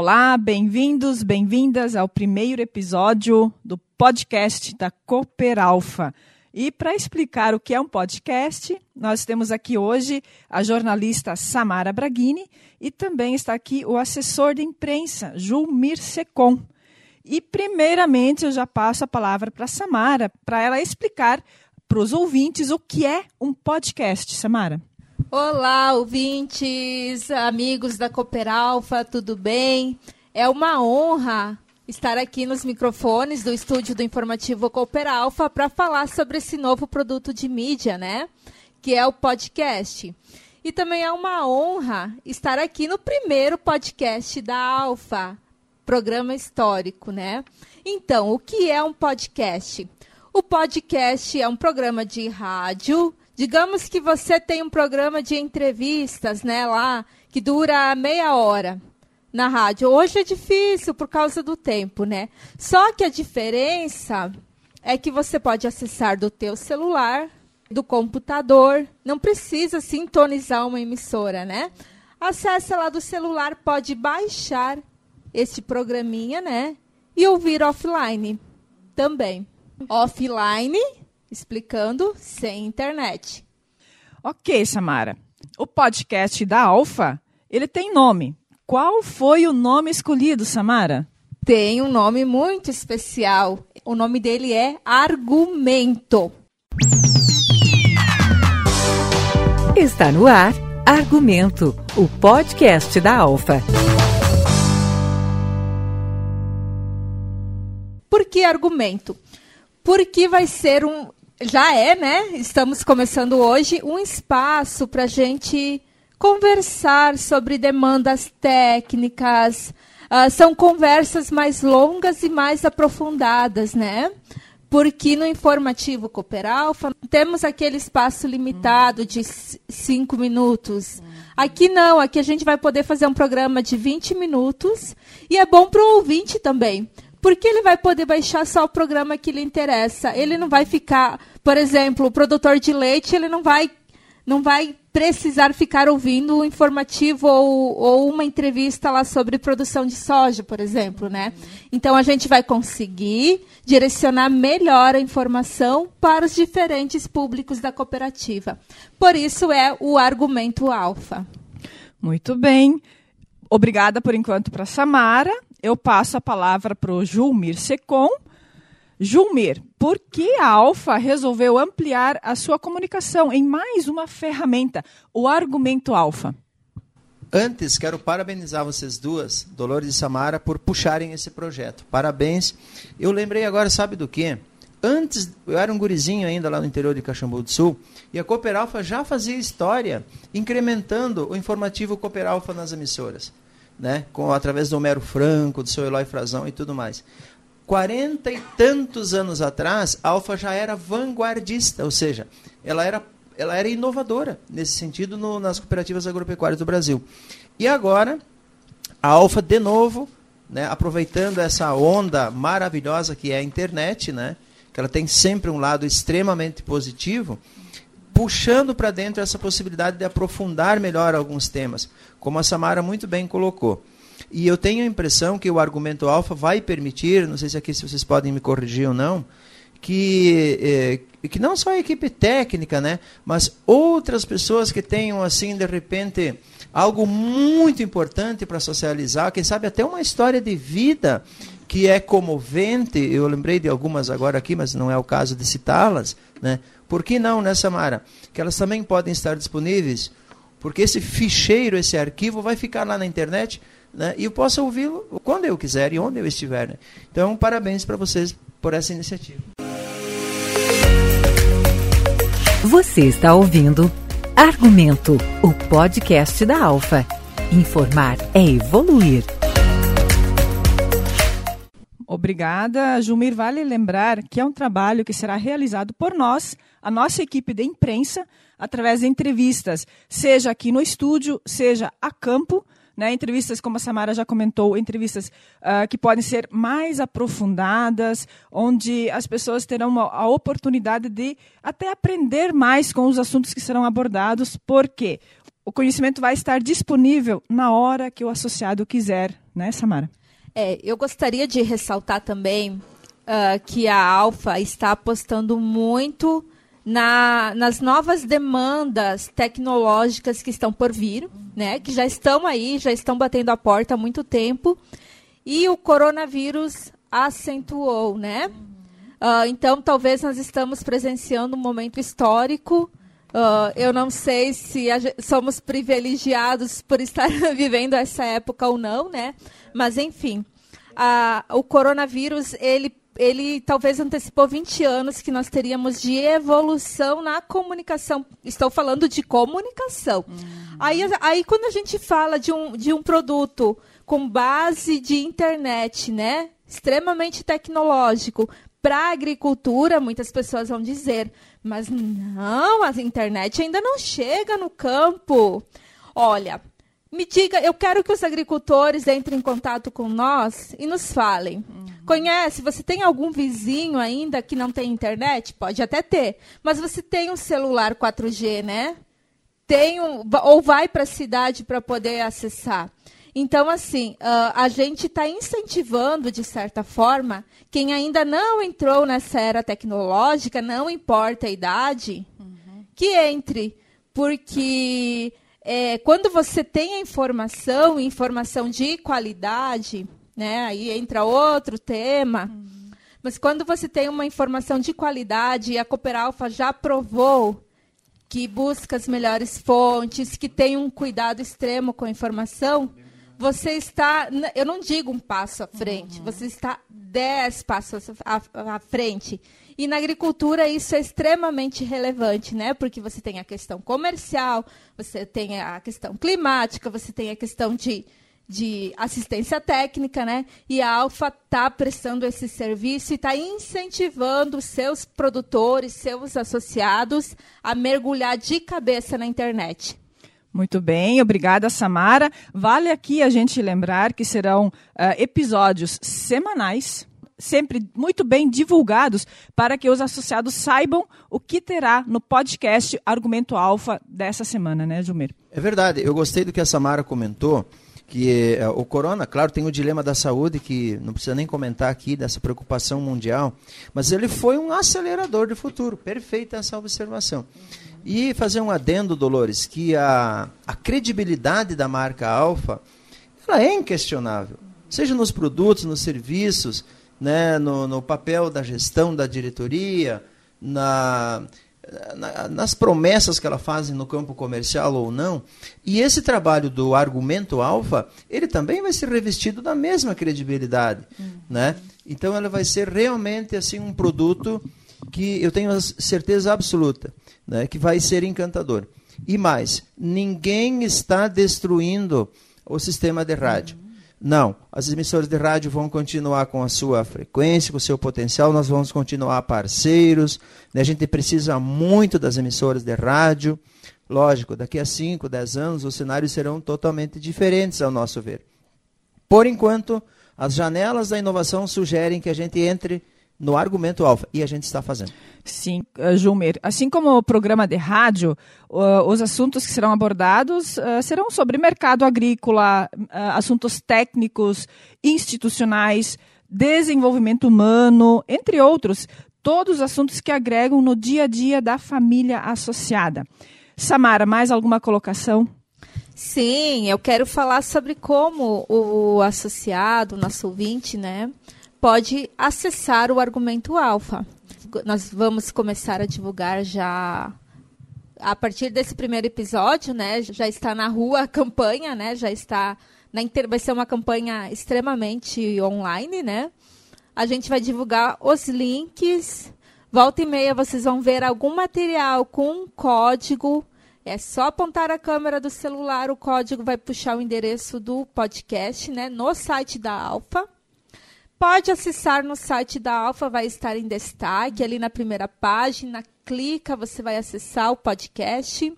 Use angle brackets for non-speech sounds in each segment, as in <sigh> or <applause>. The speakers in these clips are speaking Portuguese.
Olá, bem-vindos, bem-vindas ao primeiro episódio do podcast da Cooper Alpha. E para explicar o que é um podcast, nós temos aqui hoje a jornalista Samara Braghini e também está aqui o assessor de imprensa, Julmir Secom. E primeiramente eu já passo a palavra para Samara para ela explicar para os ouvintes o que é um podcast, Samara. Olá, ouvintes, amigos da Cooper Alpha, tudo bem? É uma honra estar aqui nos microfones do estúdio do informativo Cooper Alpha para falar sobre esse novo produto de mídia, né? Que é o podcast. E também é uma honra estar aqui no primeiro podcast da Alpha, programa histórico, né? Então, o que é um podcast? O podcast é um programa de rádio Digamos que você tem um programa de entrevistas, né, lá, que dura meia hora na rádio. Hoje é difícil por causa do tempo, né? Só que a diferença é que você pode acessar do teu celular, do computador, não precisa sintonizar uma emissora, né? Acesse lá do celular, pode baixar esse programinha, né? E ouvir offline também. Offline explicando sem internet. Ok, Samara. O podcast da Alfa, ele tem nome. Qual foi o nome escolhido, Samara? Tem um nome muito especial. O nome dele é Argumento. Está no ar Argumento, o podcast da Alfa. Por que argumento? Porque vai ser um já é, né? Estamos começando hoje um espaço para a gente conversar sobre demandas técnicas. Uh, são conversas mais longas e mais aprofundadas, né? Porque no informativo Cooper Alpha temos aquele espaço limitado de cinco minutos. Aqui não, aqui a gente vai poder fazer um programa de 20 minutos e é bom para o ouvinte também, porque ele vai poder baixar só o programa que lhe interessa. Ele não vai ficar, por exemplo, o produtor de leite, ele não vai, não vai precisar ficar ouvindo um informativo ou, ou uma entrevista lá sobre produção de soja, por exemplo, né? Então a gente vai conseguir direcionar melhor a informação para os diferentes públicos da cooperativa. Por isso é o argumento alfa. Muito bem. Obrigada por enquanto para Samara eu passo a palavra para o Julmir Secom. Julmir, por que a Alfa resolveu ampliar a sua comunicação em mais uma ferramenta, o argumento Alfa? Antes, quero parabenizar vocês duas, Dolores e Samara, por puxarem esse projeto. Parabéns. Eu lembrei agora, sabe do quê? Antes, eu era um gurizinho ainda lá no interior de Caxambu do Sul, e a Cooper Alfa já fazia história, incrementando o informativo Cooper Alfa nas emissoras né? Com, através do Homero Franco, do seu Eloy Frazão e tudo mais. Quarenta e tantos anos atrás, a Alfa já era vanguardista, ou seja, ela era, ela era inovadora nesse sentido no, nas cooperativas agropecuárias do Brasil. E agora, a Alfa, de novo, né, aproveitando essa onda maravilhosa que é a internet, né, que ela tem sempre um lado extremamente positivo, puxando para dentro essa possibilidade de aprofundar melhor alguns temas, como a Samara muito bem colocou. E eu tenho a impressão que o argumento alfa vai permitir, não sei se aqui se vocês podem me corrigir ou não, que, eh, que não só a equipe técnica, né, mas outras pessoas que tenham assim de repente algo muito importante para socializar, quem sabe até uma história de vida que é comovente. Eu lembrei de algumas agora aqui, mas não é o caso de citá-las, né? Por que não, né, Samara? Que elas também podem estar disponíveis, porque esse ficheiro, esse arquivo vai ficar lá na internet né, e eu posso ouvi-lo quando eu quiser e onde eu estiver. Né? Então, parabéns para vocês por essa iniciativa. Você está ouvindo Argumento, o podcast da Alfa. Informar é evoluir. Obrigada, Jumir. Vale lembrar que é um trabalho que será realizado por nós, a nossa equipe de imprensa, através de entrevistas, seja aqui no estúdio, seja a campo, né, entrevistas, como a Samara já comentou, entrevistas uh, que podem ser mais aprofundadas, onde as pessoas terão uma, a oportunidade de até aprender mais com os assuntos que serão abordados, porque o conhecimento vai estar disponível na hora que o associado quiser né, Samara? É, eu gostaria de ressaltar também uh, que a Alfa está apostando muito na, nas novas demandas tecnológicas que estão por vir, né? Que já estão aí, já estão batendo a porta há muito tempo. E o coronavírus acentuou, né? Uh, então, talvez nós estamos presenciando um momento histórico. Uh, eu não sei se somos privilegiados por estar <laughs> vivendo essa época ou não, né? Mas, enfim, o coronavírus, ele ele talvez antecipou 20 anos que nós teríamos de evolução na comunicação. Estou falando de comunicação. Uhum. Aí, aí, quando a gente fala de um, de um produto com base de internet, né? Extremamente tecnológico, para a agricultura, muitas pessoas vão dizer, mas não, a internet ainda não chega no campo. Olha, me diga, eu quero que os agricultores entrem em contato com nós e nos falem. Uhum. Conhece? Você tem algum vizinho ainda que não tem internet? Pode até ter, mas você tem um celular 4G, né? Tem um, ou vai para a cidade para poder acessar. Então, assim, uh, a gente está incentivando, de certa forma, quem ainda não entrou nessa era tecnológica, não importa a idade, uhum. que entre. Porque é, quando você tem a informação, informação de qualidade, né, aí entra outro tema. Uhum. Mas quando você tem uma informação de qualidade, e a Cooperalfa já provou que busca as melhores fontes, que tem um cuidado extremo com a informação, você está, eu não digo um passo à frente, uhum. você está dez passos à, à, frente. E na agricultura isso é extremamente relevante, né? Porque você tem a questão comercial, você tem a questão climática, você tem a questão de, de assistência técnica, né? E a Alfa está prestando esse serviço e está incentivando seus produtores, seus associados a mergulhar de cabeça na internet. Muito bem, obrigada, Samara. Vale aqui a gente lembrar que serão uh, episódios semanais, sempre muito bem divulgados, para que os associados saibam o que terá no podcast Argumento Alfa dessa semana, né, Jumir? É verdade, eu gostei do que a Samara comentou que é, o corona, claro, tem o dilema da saúde, que não precisa nem comentar aqui, dessa preocupação mundial, mas ele foi um acelerador de futuro. Perfeita essa observação. E fazer um adendo, Dolores, que a, a credibilidade da marca Alfa ela é inquestionável. Seja nos produtos, nos serviços, né, no, no papel da gestão da diretoria, na, na, nas promessas que ela faz no campo comercial ou não. E esse trabalho do argumento alfa, ele também vai ser revestido da mesma credibilidade, uhum. né? Então ela vai ser realmente assim um produto que eu tenho certeza absoluta, né, que vai ser encantador. E mais, ninguém está destruindo o sistema de rádio. Não, as emissoras de rádio vão continuar com a sua frequência, com o seu potencial, nós vamos continuar parceiros. Né? A gente precisa muito das emissoras de rádio. Lógico, daqui a 5, 10 anos os cenários serão totalmente diferentes, ao nosso ver. Por enquanto, as janelas da inovação sugerem que a gente entre no argumento alfa e a gente está fazendo. Sim, uh, Jumer. Assim como o programa de rádio, os assuntos que serão abordados uh, serão sobre mercado agrícola, assuntos técnicos, institucionais, desenvolvimento humano, entre outros, todos os assuntos que agregam no dia a dia da família associada. Samara, mais alguma colocação? Sim, eu quero falar sobre como o associado, o nosso ouvinte, né, pode acessar o argumento alfa. Nós vamos começar a divulgar já a partir desse primeiro episódio, né? Já está na rua a campanha, né? Já está na inter... vai ser uma campanha extremamente online, né? A gente vai divulgar os links. Volta e meia vocês vão ver algum material com código. É só apontar a câmera do celular, o código vai puxar o endereço do podcast, né? No site da Alfa. Pode acessar no site da Alfa, vai estar em destaque ali na primeira página. Clica, você vai acessar o podcast.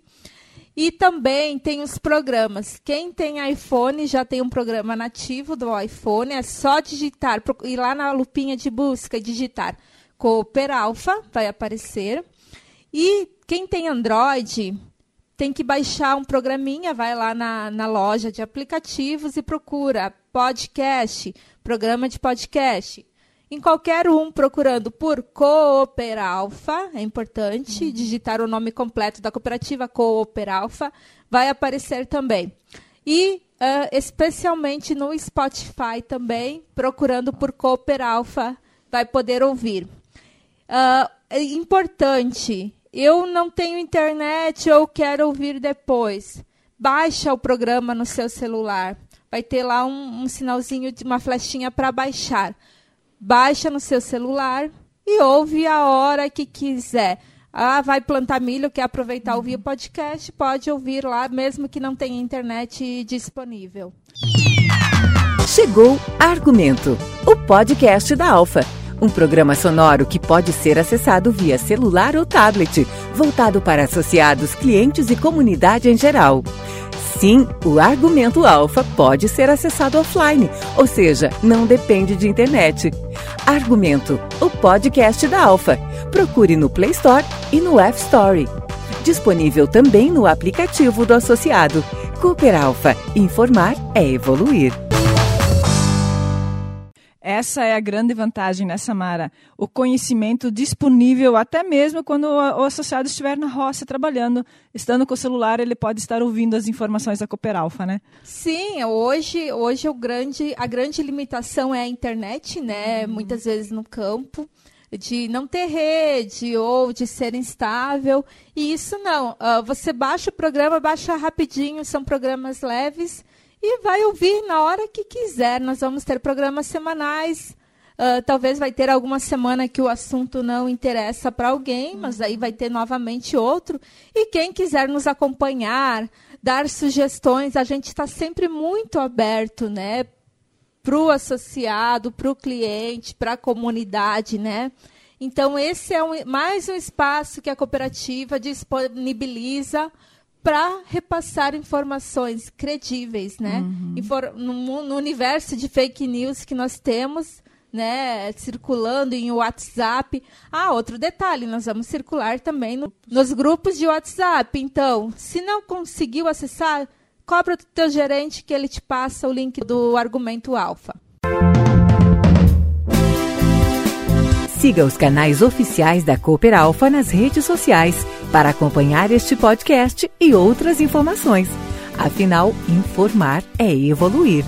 E também tem os programas. Quem tem iPhone já tem um programa nativo do iPhone. É só digitar, ir lá na lupinha de busca e digitar Cooper Alpha, vai aparecer. E quem tem Android, tem que baixar um programinha, vai lá na, na loja de aplicativos e procura podcast, programa de podcast. Em qualquer um, procurando por Cooperalfa, é importante uhum. digitar o nome completo da cooperativa Cooperalfa, vai aparecer também. E uh, especialmente no Spotify também, procurando por Cooperalfa, vai poder ouvir. Uh, é importante, eu não tenho internet ou quero ouvir depois. Baixa o programa no seu celular. Vai ter lá um, um sinalzinho de uma flechinha para baixar. Baixa no seu celular e ouve a hora que quiser. Ah, vai plantar milho, quer aproveitar ouvir o podcast, pode ouvir lá, mesmo que não tenha internet disponível. Chegou Argumento, o podcast da Alfa um programa sonoro que pode ser acessado via celular ou tablet, voltado para associados, clientes e comunidade em geral. Sim, o Argumento Alfa pode ser acessado offline, ou seja, não depende de internet. Argumento, o podcast da Alfa. Procure no Play Store e no App Store. Disponível também no aplicativo do associado. Cooper Alfa. Informar é evoluir. Essa é a grande vantagem, né, Samara? O conhecimento disponível até mesmo quando o associado estiver na roça trabalhando. Estando com o celular, ele pode estar ouvindo as informações da Cooperalfa, né? Sim, hoje, hoje o grande, a grande limitação é a internet, né? Uhum. Muitas vezes no campo de não ter rede ou de ser instável. E isso não. Uh, você baixa o programa, baixa rapidinho, são programas leves e vai ouvir na hora que quiser. Nós vamos ter programas semanais. Uh, talvez vai ter alguma semana que o assunto não interessa para alguém, mas aí vai ter novamente outro. E quem quiser nos acompanhar, dar sugestões, a gente está sempre muito aberto, né? Para o associado, para o cliente, para a comunidade, né? Então, esse é um, mais um espaço que a cooperativa disponibiliza para repassar informações credíveis, né? Uhum. Infor no, no, universo de fake news que nós temos, né, circulando em WhatsApp. Ah, outro detalhe, nós vamos circular também no, nos grupos de WhatsApp. Então, se não conseguiu acessar, cobra do teu gerente que ele te passa o link do argumento alfa. Siga os canais oficiais da Cooper Alfa nas redes sociais para acompanhar este podcast e outras informações. Afinal, informar é evoluir.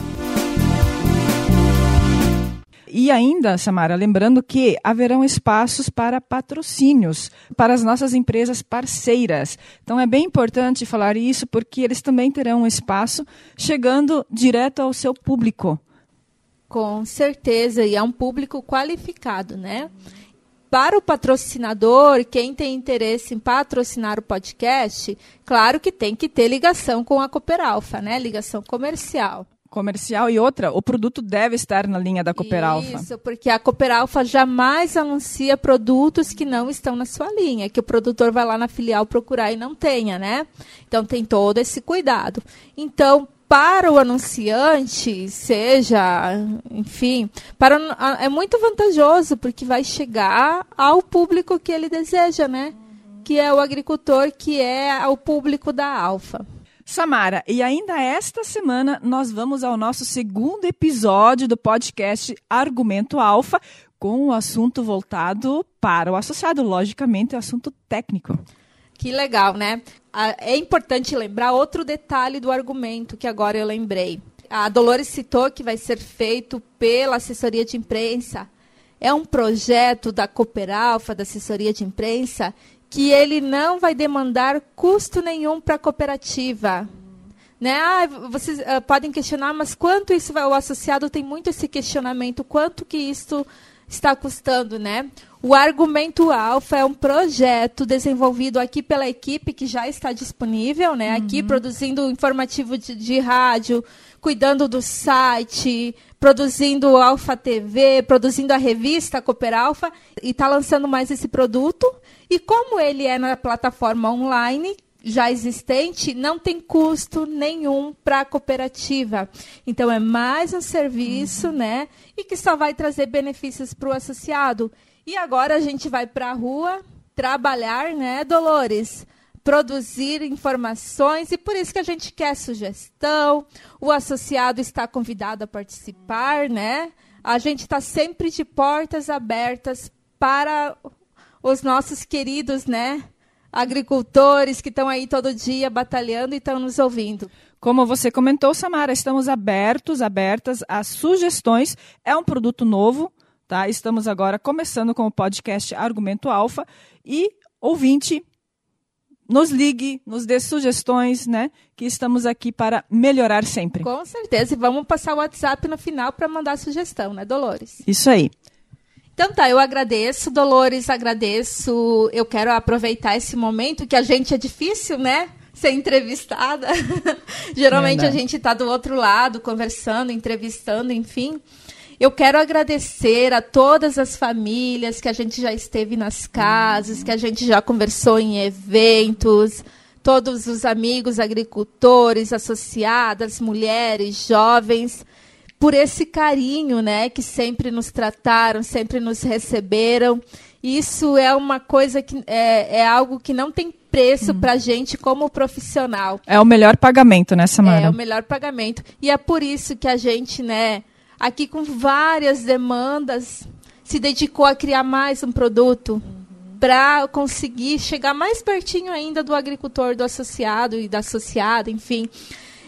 E ainda, Samara, lembrando que haverão espaços para patrocínios para as nossas empresas parceiras. Então é bem importante falar isso porque eles também terão um espaço chegando direto ao seu público. Com certeza, e é um público qualificado, né? Para o patrocinador, quem tem interesse em patrocinar o podcast, claro que tem que ter ligação com a Cooperalfa, né? Ligação comercial comercial e outra, o produto deve estar na linha da Cooperalfa. Isso, porque a Cooperalfa jamais anuncia produtos que não estão na sua linha, que o produtor vai lá na filial procurar e não tenha, né? Então tem todo esse cuidado. Então, para o anunciante, seja, enfim, para é muito vantajoso porque vai chegar ao público que ele deseja, né? Que é o agricultor, que é o público da Alfa. Samara, e ainda esta semana nós vamos ao nosso segundo episódio do podcast Argumento Alfa, com o um assunto voltado para o associado, logicamente, o assunto técnico. Que legal, né? É importante lembrar outro detalhe do argumento que agora eu lembrei. A Dolores citou que vai ser feito pela assessoria de imprensa. É um projeto da Cooperalfa, da assessoria de imprensa, que ele não vai demandar custo nenhum para a cooperativa. Né? Ah, vocês uh, podem questionar, mas quanto isso vai? O associado tem muito esse questionamento, quanto que isso está custando, né? O Argumento Alfa é um projeto desenvolvido aqui pela equipe que já está disponível, né? Aqui uhum. produzindo informativo de, de, rádio, cuidando do site, produzindo o Alfa TV, produzindo a revista Cooper Alfa e está lançando mais esse produto. E como ele é na plataforma online, já existente não tem custo nenhum para a cooperativa. Então é mais um serviço, uhum. né? E que só vai trazer benefícios para o associado. E agora a gente vai para a rua trabalhar, né, Dolores? produzir informações e por isso que a gente quer sugestão. O associado está convidado a participar, né? A gente está sempre de portas abertas para os nossos queridos, né? Agricultores que estão aí todo dia batalhando e estão nos ouvindo. Como você comentou, Samara, estamos abertos, abertas a sugestões. É um produto novo, tá? Estamos agora começando com o podcast Argumento Alfa e ouvinte nos ligue, nos dê sugestões, né? Que estamos aqui para melhorar sempre. Com certeza. E vamos passar o WhatsApp no final para mandar sugestão, né, Dolores? Isso aí. Então tá, eu agradeço, Dolores, agradeço. Eu quero aproveitar esse momento que a gente é difícil, né? Ser entrevistada. <laughs> Geralmente Verdade. a gente está do outro lado, conversando, entrevistando, enfim. Eu quero agradecer a todas as famílias que a gente já esteve nas casas, que a gente já conversou em eventos, todos os amigos agricultores, associadas, mulheres, jovens, por esse carinho, né, que sempre nos trataram, sempre nos receberam. Isso é uma coisa que é, é algo que não tem preço hum. para a gente como profissional. É o melhor pagamento, né, Samara? É o melhor pagamento. E é por isso que a gente, né, aqui com várias demandas, se dedicou a criar mais um produto uhum. para conseguir chegar mais pertinho ainda do agricultor, do associado e da associada, enfim.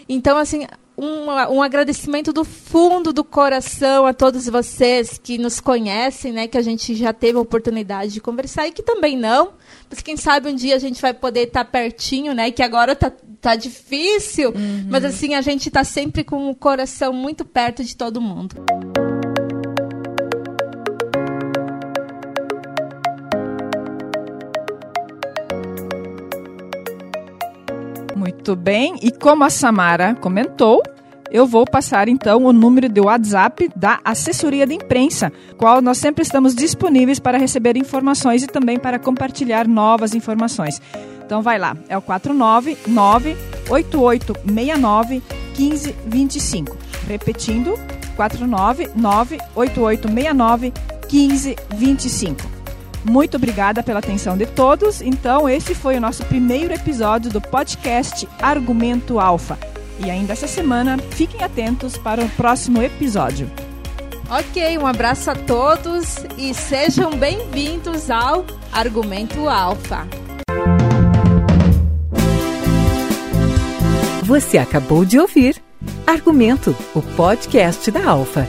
Então, assim, um, um, agradecimento do fundo do coração a todos vocês que nos conhecem, né? Que a gente já teve a oportunidade de conversar e que também não. Mas quem sabe um dia a gente vai poder estar tá pertinho, né? Que agora tá, tá difícil. Uhum. Mas assim, a gente está sempre com o coração muito perto de todo mundo. Muito bem, e como a Samara comentou, eu vou passar então o número de WhatsApp da assessoria de imprensa, qual nós sempre estamos disponíveis para receber informações e também para compartilhar novas informações. Então vai lá, é o 499 8869 1525. Repetindo, 499 8869 1525. Muito obrigada pela atenção de todos. Então, esse foi o nosso primeiro episódio do podcast Argumento Alfa. E ainda essa semana, fiquem atentos para o próximo episódio. Ok, um abraço a todos e sejam bem-vindos ao Argumento Alfa. Você acabou de ouvir Argumento, o podcast da Alfa.